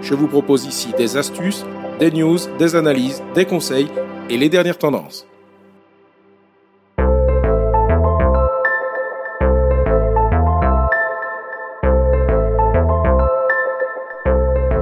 Je vous propose ici des astuces, des news, des analyses, des conseils et les dernières tendances.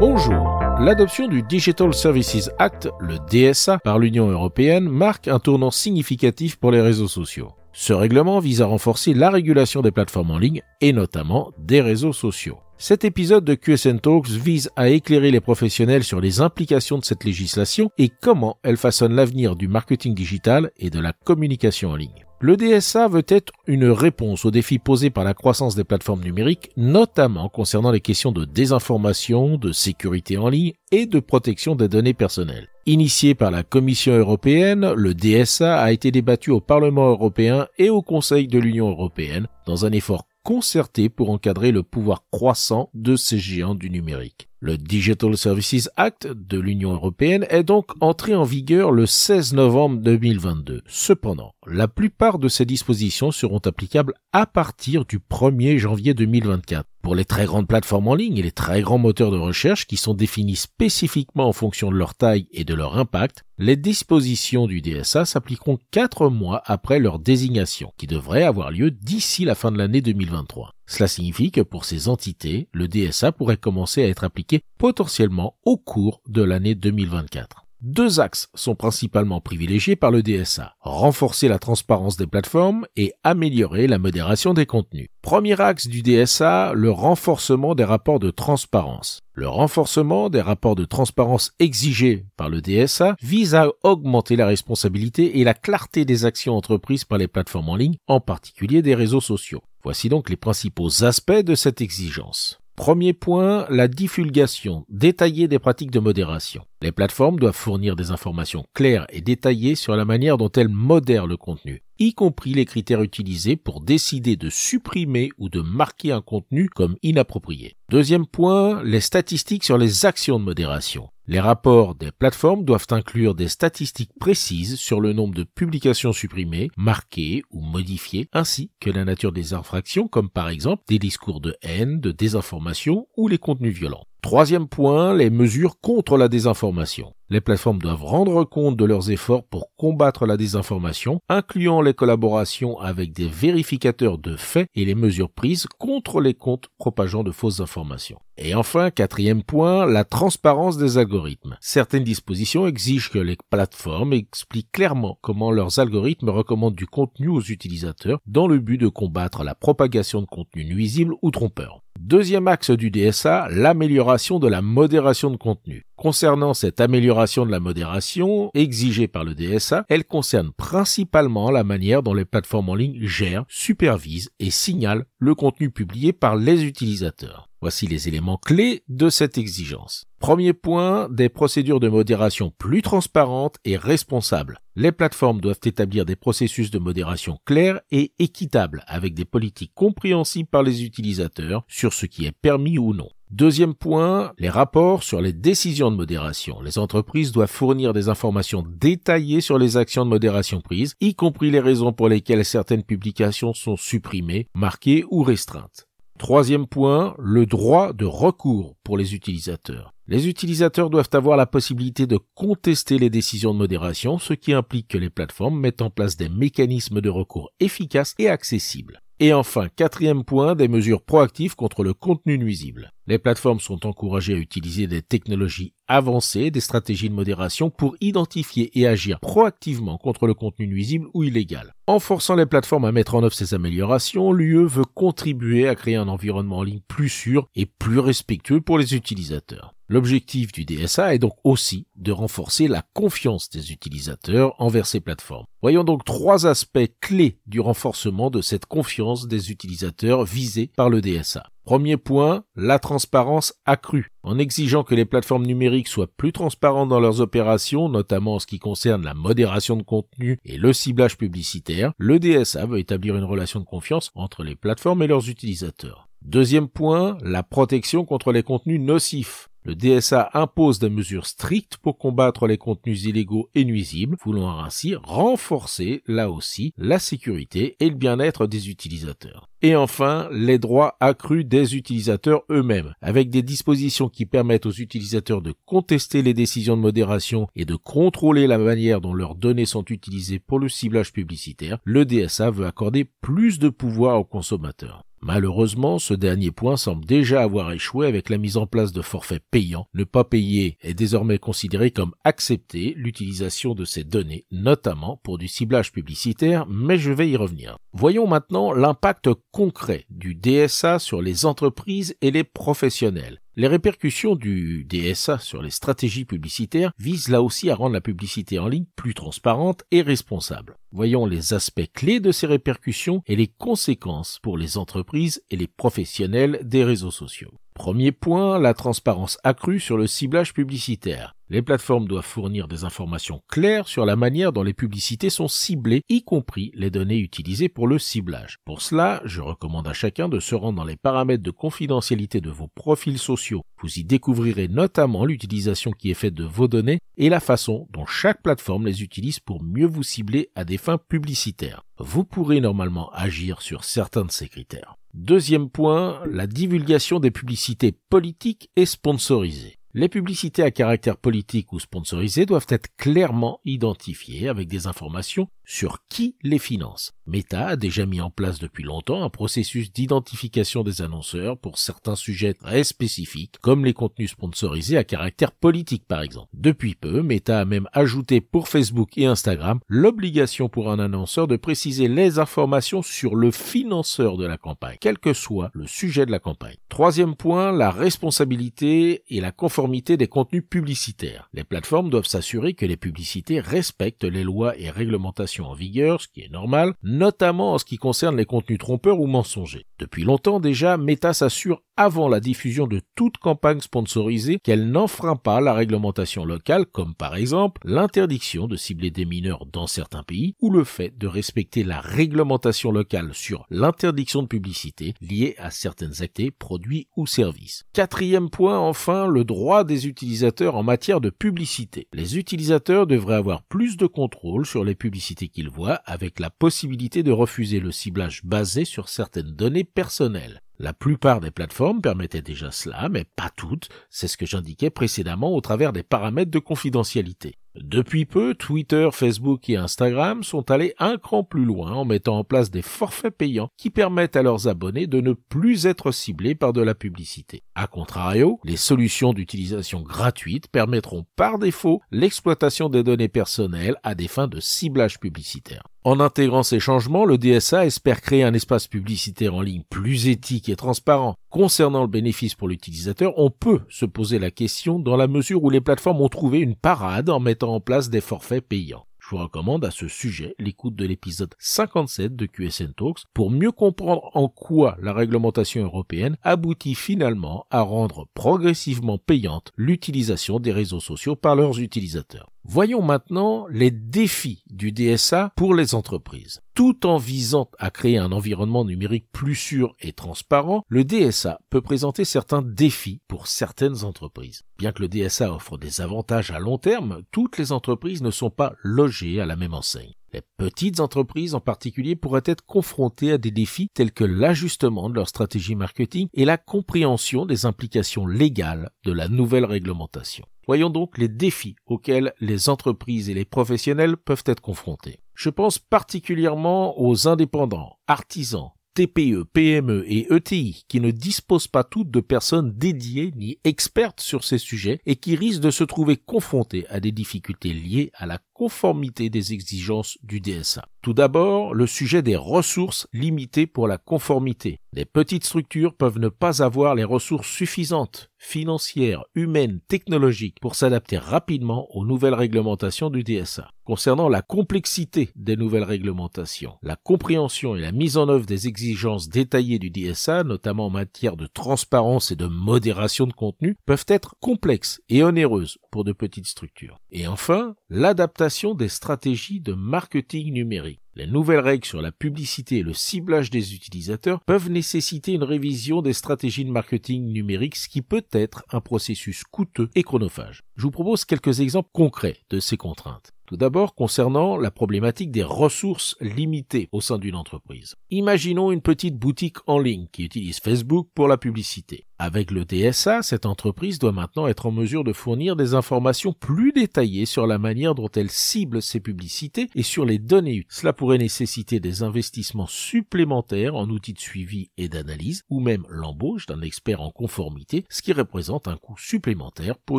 Bonjour. L'adoption du Digital Services Act, le DSA, par l'Union européenne marque un tournant significatif pour les réseaux sociaux. Ce règlement vise à renforcer la régulation des plateformes en ligne et notamment des réseaux sociaux. Cet épisode de QSN Talks vise à éclairer les professionnels sur les implications de cette législation et comment elle façonne l'avenir du marketing digital et de la communication en ligne. Le DSA veut être une réponse aux défis posés par la croissance des plateformes numériques, notamment concernant les questions de désinformation, de sécurité en ligne et de protection des données personnelles. Initié par la Commission européenne, le DSA a été débattu au Parlement européen et au Conseil de l'Union européenne dans un effort concerté pour encadrer le pouvoir croissant de ces géants du numérique. Le Digital Services Act de l'Union européenne est donc entré en vigueur le 16 novembre 2022. Cependant, la plupart de ces dispositions seront applicables à partir du 1er janvier 2024. Pour les très grandes plateformes en ligne et les très grands moteurs de recherche qui sont définis spécifiquement en fonction de leur taille et de leur impact, les dispositions du DSA s'appliqueront quatre mois après leur désignation, qui devrait avoir lieu d'ici la fin de l'année 2023. Cela signifie que pour ces entités, le DSA pourrait commencer à être appliqué potentiellement au cours de l'année 2024. Deux axes sont principalement privilégiés par le DSA. Renforcer la transparence des plateformes et améliorer la modération des contenus. Premier axe du DSA, le renforcement des rapports de transparence. Le renforcement des rapports de transparence exigés par le DSA vise à augmenter la responsabilité et la clarté des actions entreprises par les plateformes en ligne, en particulier des réseaux sociaux. Voici donc les principaux aspects de cette exigence. Premier point, la divulgation détaillée des pratiques de modération. Les plateformes doivent fournir des informations claires et détaillées sur la manière dont elles modèrent le contenu, y compris les critères utilisés pour décider de supprimer ou de marquer un contenu comme inapproprié. Deuxième point, les statistiques sur les actions de modération. Les rapports des plateformes doivent inclure des statistiques précises sur le nombre de publications supprimées, marquées ou modifiées, ainsi que la nature des infractions comme par exemple des discours de haine, de désinformation ou les contenus violents. Troisième point, les mesures contre la désinformation. Les plateformes doivent rendre compte de leurs efforts pour combattre la désinformation, incluant les collaborations avec des vérificateurs de faits et les mesures prises contre les comptes propageant de fausses informations. Et enfin, quatrième point, la transparence des algorithmes. Certaines dispositions exigent que les plateformes expliquent clairement comment leurs algorithmes recommandent du contenu aux utilisateurs dans le but de combattre la propagation de contenus nuisibles ou trompeurs. Deuxième axe du DSA, l'amélioration de la modération de contenu. Concernant cette amélioration de la modération exigée par le DSA, elle concerne principalement la manière dont les plateformes en ligne gèrent, supervisent et signalent le contenu publié par les utilisateurs. Voici les éléments clés de cette exigence. Premier point, des procédures de modération plus transparentes et responsables. Les plateformes doivent établir des processus de modération clairs et équitables avec des politiques compréhensibles par les utilisateurs sur ce qui est permis ou non. Deuxième point, les rapports sur les décisions de modération. Les entreprises doivent fournir des informations détaillées sur les actions de modération prises, y compris les raisons pour lesquelles certaines publications sont supprimées, marquées ou restreintes. Troisième point, le droit de recours pour les utilisateurs. Les utilisateurs doivent avoir la possibilité de contester les décisions de modération, ce qui implique que les plateformes mettent en place des mécanismes de recours efficaces et accessibles. Et enfin, quatrième point, des mesures proactives contre le contenu nuisible. Les plateformes sont encouragées à utiliser des technologies avancées, des stratégies de modération pour identifier et agir proactivement contre le contenu nuisible ou illégal. En forçant les plateformes à mettre en œuvre ces améliorations, l'UE veut contribuer à créer un environnement en ligne plus sûr et plus respectueux pour les utilisateurs. L'objectif du DSA est donc aussi de renforcer la confiance des utilisateurs envers ces plateformes. Voyons donc trois aspects clés du renforcement de cette confiance des utilisateurs visés par le DSA. Premier point, la transparence accrue. En exigeant que les plateformes numériques soient plus transparentes dans leurs opérations, notamment en ce qui concerne la modération de contenu et le ciblage publicitaire, le DSA veut établir une relation de confiance entre les plateformes et leurs utilisateurs. Deuxième point, la protection contre les contenus nocifs. Le DSA impose des mesures strictes pour combattre les contenus illégaux et nuisibles, voulant ainsi renforcer, là aussi, la sécurité et le bien-être des utilisateurs. Et enfin, les droits accrus des utilisateurs eux-mêmes, avec des dispositions qui permettent aux utilisateurs de contester les décisions de modération et de contrôler la manière dont leurs données sont utilisées pour le ciblage publicitaire, le DSA veut accorder plus de pouvoir aux consommateurs. Malheureusement, ce dernier point semble déjà avoir échoué avec la mise en place de forfaits payants. Ne pas payer est désormais considéré comme accepter l'utilisation de ces données, notamment pour du ciblage publicitaire, mais je vais y revenir. Voyons maintenant l'impact concret du DSA sur les entreprises et les professionnels. Les répercussions du DSA sur les stratégies publicitaires visent là aussi à rendre la publicité en ligne plus transparente et responsable. Voyons les aspects clés de ces répercussions et les conséquences pour les entreprises et les professionnels des réseaux sociaux. Premier point, la transparence accrue sur le ciblage publicitaire. Les plateformes doivent fournir des informations claires sur la manière dont les publicités sont ciblées, y compris les données utilisées pour le ciblage. Pour cela, je recommande à chacun de se rendre dans les paramètres de confidentialité de vos profils sociaux. Vous y découvrirez notamment l'utilisation qui est faite de vos données et la façon dont chaque plateforme les utilise pour mieux vous cibler à des fins publicitaires. Vous pourrez normalement agir sur certains de ces critères. Deuxième point, la divulgation des publicités politiques et sponsorisées. Les publicités à caractère politique ou sponsorisées doivent être clairement identifiées avec des informations sur qui les finance. Meta a déjà mis en place depuis longtemps un processus d'identification des annonceurs pour certains sujets très spécifiques, comme les contenus sponsorisés à caractère politique par exemple. Depuis peu, Meta a même ajouté pour Facebook et Instagram l'obligation pour un annonceur de préciser les informations sur le financeur de la campagne, quel que soit le sujet de la campagne. Troisième point, la responsabilité et la conformité des contenus publicitaires. Les plateformes doivent s'assurer que les publicités respectent les lois et réglementations en vigueur, ce qui est normal, notamment en ce qui concerne les contenus trompeurs ou mensongers. Depuis longtemps déjà, Meta s'assure avant la diffusion de toute campagne sponsorisée qu'elle n'enfreint pas la réglementation locale, comme par exemple l'interdiction de cibler des mineurs dans certains pays ou le fait de respecter la réglementation locale sur l'interdiction de publicité liée à certaines activités, produits ou services. Quatrième point, enfin, le droit des utilisateurs en matière de publicité. Les utilisateurs devraient avoir plus de contrôle sur les publicités qu'ils voient avec la possibilité de refuser le ciblage basé sur certaines données personnelles. La plupart des plateformes permettaient déjà cela, mais pas toutes, c'est ce que j'indiquais précédemment au travers des paramètres de confidentialité. Depuis peu, Twitter, Facebook et Instagram sont allés un cran plus loin en mettant en place des forfaits payants qui permettent à leurs abonnés de ne plus être ciblés par de la publicité. A contrario, les solutions d'utilisation gratuites permettront par défaut l'exploitation des données personnelles à des fins de ciblage publicitaire. En intégrant ces changements, le DSA espère créer un espace publicitaire en ligne plus éthique et transparent. Concernant le bénéfice pour l'utilisateur, on peut se poser la question dans la mesure où les plateformes ont trouvé une parade en mettant en place des forfaits payants. Je vous recommande à ce sujet l'écoute de l'épisode 57 de QSN Talks pour mieux comprendre en quoi la réglementation européenne aboutit finalement à rendre progressivement payante l'utilisation des réseaux sociaux par leurs utilisateurs. Voyons maintenant les défis du DSA pour les entreprises. Tout en visant à créer un environnement numérique plus sûr et transparent, le DSA peut présenter certains défis pour certaines entreprises. Bien que le DSA offre des avantages à long terme, toutes les entreprises ne sont pas logées à la même enseigne. Les petites entreprises en particulier pourraient être confrontées à des défis tels que l'ajustement de leur stratégie marketing et la compréhension des implications légales de la nouvelle réglementation. Voyons donc les défis auxquels les entreprises et les professionnels peuvent être confrontés. Je pense particulièrement aux indépendants, artisans, TPE, PME et ETI qui ne disposent pas toutes de personnes dédiées ni expertes sur ces sujets et qui risquent de se trouver confrontés à des difficultés liées à la conformité des exigences du DSA. Tout d'abord, le sujet des ressources limitées pour la conformité. Les petites structures peuvent ne pas avoir les ressources suffisantes, financières, humaines, technologiques, pour s'adapter rapidement aux nouvelles réglementations du DSA. Concernant la complexité des nouvelles réglementations, la compréhension et la mise en œuvre des exigences détaillées du DSA, notamment en matière de transparence et de modération de contenu, peuvent être complexes et onéreuses pour de petites structures. Et enfin, l'adaptation des stratégies de marketing numérique. Les nouvelles règles sur la publicité et le ciblage des utilisateurs peuvent nécessiter une révision des stratégies de marketing numérique, ce qui peut être un processus coûteux et chronophage. Je vous propose quelques exemples concrets de ces contraintes. Tout d'abord, concernant la problématique des ressources limitées au sein d'une entreprise. Imaginons une petite boutique en ligne qui utilise Facebook pour la publicité. Avec le DSA, cette entreprise doit maintenant être en mesure de fournir des informations plus détaillées sur la manière dont elle cible ses publicités et sur les données. Cela pourrait nécessiter des investissements supplémentaires en outils de suivi et d'analyse, ou même l'embauche d'un expert en conformité, ce qui représente un coût supplémentaire pour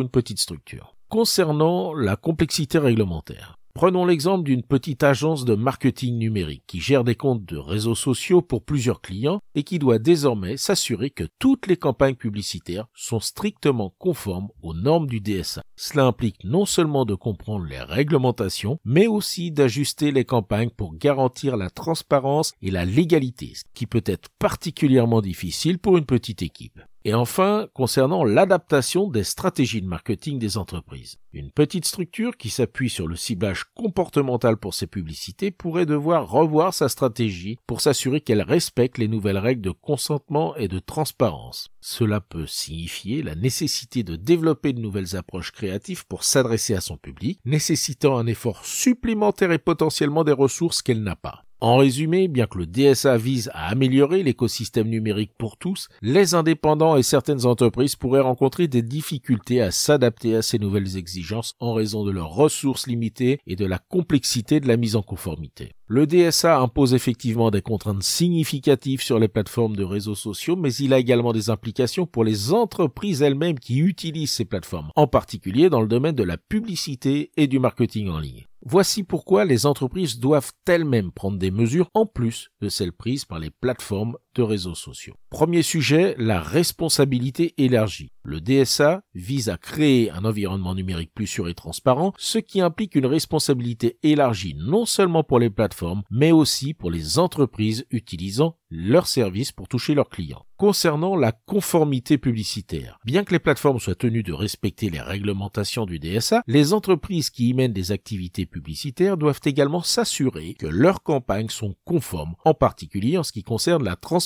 une petite structure. Concernant la complexité réglementaire, Prenons l'exemple d'une petite agence de marketing numérique qui gère des comptes de réseaux sociaux pour plusieurs clients et qui doit désormais s'assurer que toutes les campagnes publicitaires sont strictement conformes aux normes du DSA. Cela implique non seulement de comprendre les réglementations, mais aussi d'ajuster les campagnes pour garantir la transparence et la légalité, ce qui peut être particulièrement difficile pour une petite équipe. Et enfin, concernant l'adaptation des stratégies de marketing des entreprises. Une petite structure qui s'appuie sur le ciblage comportemental pour ses publicités pourrait devoir revoir sa stratégie pour s'assurer qu'elle respecte les nouvelles règles de consentement et de transparence. Cela peut signifier la nécessité de développer de nouvelles approches créatives pour s'adresser à son public, nécessitant un effort supplémentaire et potentiellement des ressources qu'elle n'a pas. En résumé, bien que le DSA vise à améliorer l'écosystème numérique pour tous, les indépendants et certaines entreprises pourraient rencontrer des difficultés à s'adapter à ces nouvelles exigences en raison de leurs ressources limitées et de la complexité de la mise en conformité. Le DSA impose effectivement des contraintes significatives sur les plateformes de réseaux sociaux, mais il a également des implications pour les entreprises elles-mêmes qui utilisent ces plateformes, en particulier dans le domaine de la publicité et du marketing en ligne. Voici pourquoi les entreprises doivent elles-mêmes prendre des mesures en plus de celles prises par les plateformes de réseaux sociaux. Premier sujet, la responsabilité élargie. Le DSA vise à créer un environnement numérique plus sûr et transparent, ce qui implique une responsabilité élargie non seulement pour les plateformes, mais aussi pour les entreprises utilisant leurs services pour toucher leurs clients. Concernant la conformité publicitaire, bien que les plateformes soient tenues de respecter les réglementations du DSA, les entreprises qui y mènent des activités publicitaires doivent également s'assurer que leurs campagnes sont conformes, en particulier en ce qui concerne la transparence,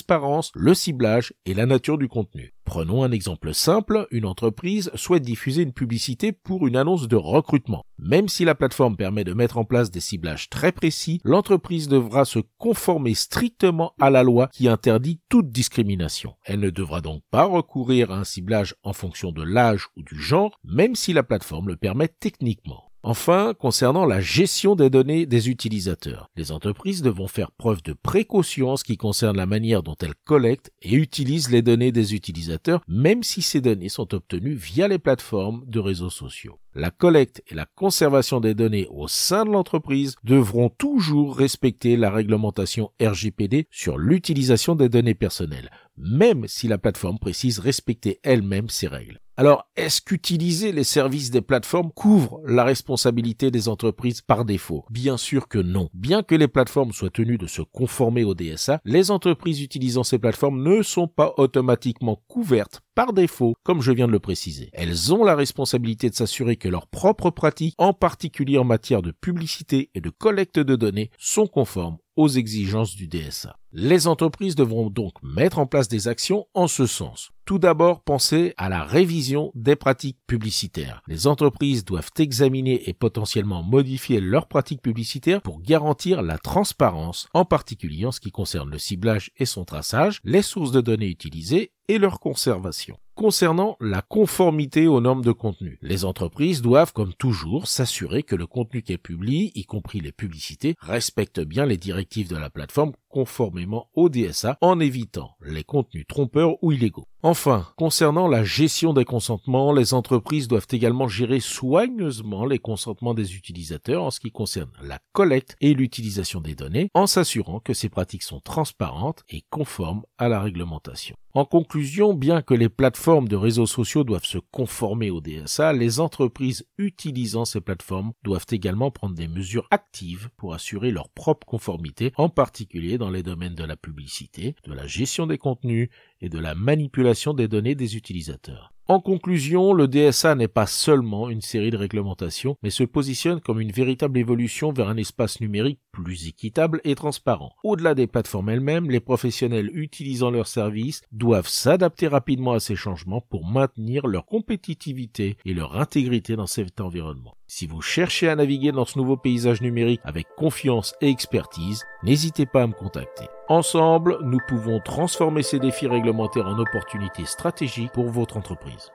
le ciblage et la nature du contenu. Prenons un exemple simple, une entreprise souhaite diffuser une publicité pour une annonce de recrutement. Même si la plateforme permet de mettre en place des ciblages très précis, l'entreprise devra se conformer strictement à la loi qui interdit toute discrimination. Elle ne devra donc pas recourir à un ciblage en fonction de l'âge ou du genre, même si la plateforme le permet techniquement. Enfin, concernant la gestion des données des utilisateurs, les entreprises devront faire preuve de précaution en ce qui concerne la manière dont elles collectent et utilisent les données des utilisateurs, même si ces données sont obtenues via les plateformes de réseaux sociaux. La collecte et la conservation des données au sein de l'entreprise devront toujours respecter la réglementation RGPD sur l'utilisation des données personnelles, même si la plateforme précise respecter elle-même ces règles. Alors, est-ce qu'utiliser les services des plateformes couvre la responsabilité des entreprises par défaut? Bien sûr que non. Bien que les plateformes soient tenues de se conformer au DSA, les entreprises utilisant ces plateformes ne sont pas automatiquement couvertes par défaut, comme je viens de le préciser. Elles ont la responsabilité de s'assurer que leurs propres pratiques, en particulier en matière de publicité et de collecte de données, sont conformes aux exigences du DSA. Les entreprises devront donc mettre en place des actions en ce sens. Tout d'abord, penser à la révision des pratiques publicitaires. Les entreprises doivent examiner et potentiellement modifier leurs pratiques publicitaires pour garantir la transparence, en particulier en ce qui concerne le ciblage et son traçage, les sources de données utilisées et leur conservation. Concernant la conformité aux normes de contenu, les entreprises doivent, comme toujours, s'assurer que le contenu qu'elles publient, y compris les publicités, respecte bien les directives de la plateforme conformément au DSA en évitant les contenus trompeurs ou illégaux. Enfin, concernant la gestion des consentements, les entreprises doivent également gérer soigneusement les consentements des utilisateurs en ce qui concerne la collecte et l'utilisation des données, en s'assurant que ces pratiques sont transparentes et conformes à la réglementation. En conclusion, bien que les plateformes de réseaux sociaux doivent se conformer au DSA, les entreprises utilisant ces plateformes doivent également prendre des mesures actives pour assurer leur propre conformité, en particulier dans les domaines de la publicité, de la gestion des contenus et de la manipulation des données des utilisateurs. En conclusion, le DSA n'est pas seulement une série de réglementations, mais se positionne comme une véritable évolution vers un espace numérique plus équitable et transparent. Au-delà des plateformes elles-mêmes, les professionnels utilisant leurs services doivent s'adapter rapidement à ces changements pour maintenir leur compétitivité et leur intégrité dans cet environnement. Si vous cherchez à naviguer dans ce nouveau paysage numérique avec confiance et expertise, n'hésitez pas à me contacter. Ensemble, nous pouvons transformer ces défis réglementaires en opportunités stratégiques pour votre entreprise.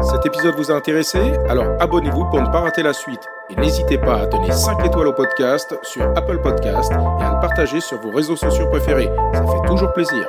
Cet épisode vous a intéressé? Alors abonnez-vous pour ne pas rater la suite. Et n'hésitez pas à donner 5 étoiles au podcast sur Apple Podcast et à le partager sur vos réseaux sociaux préférés. Ça fait toujours plaisir.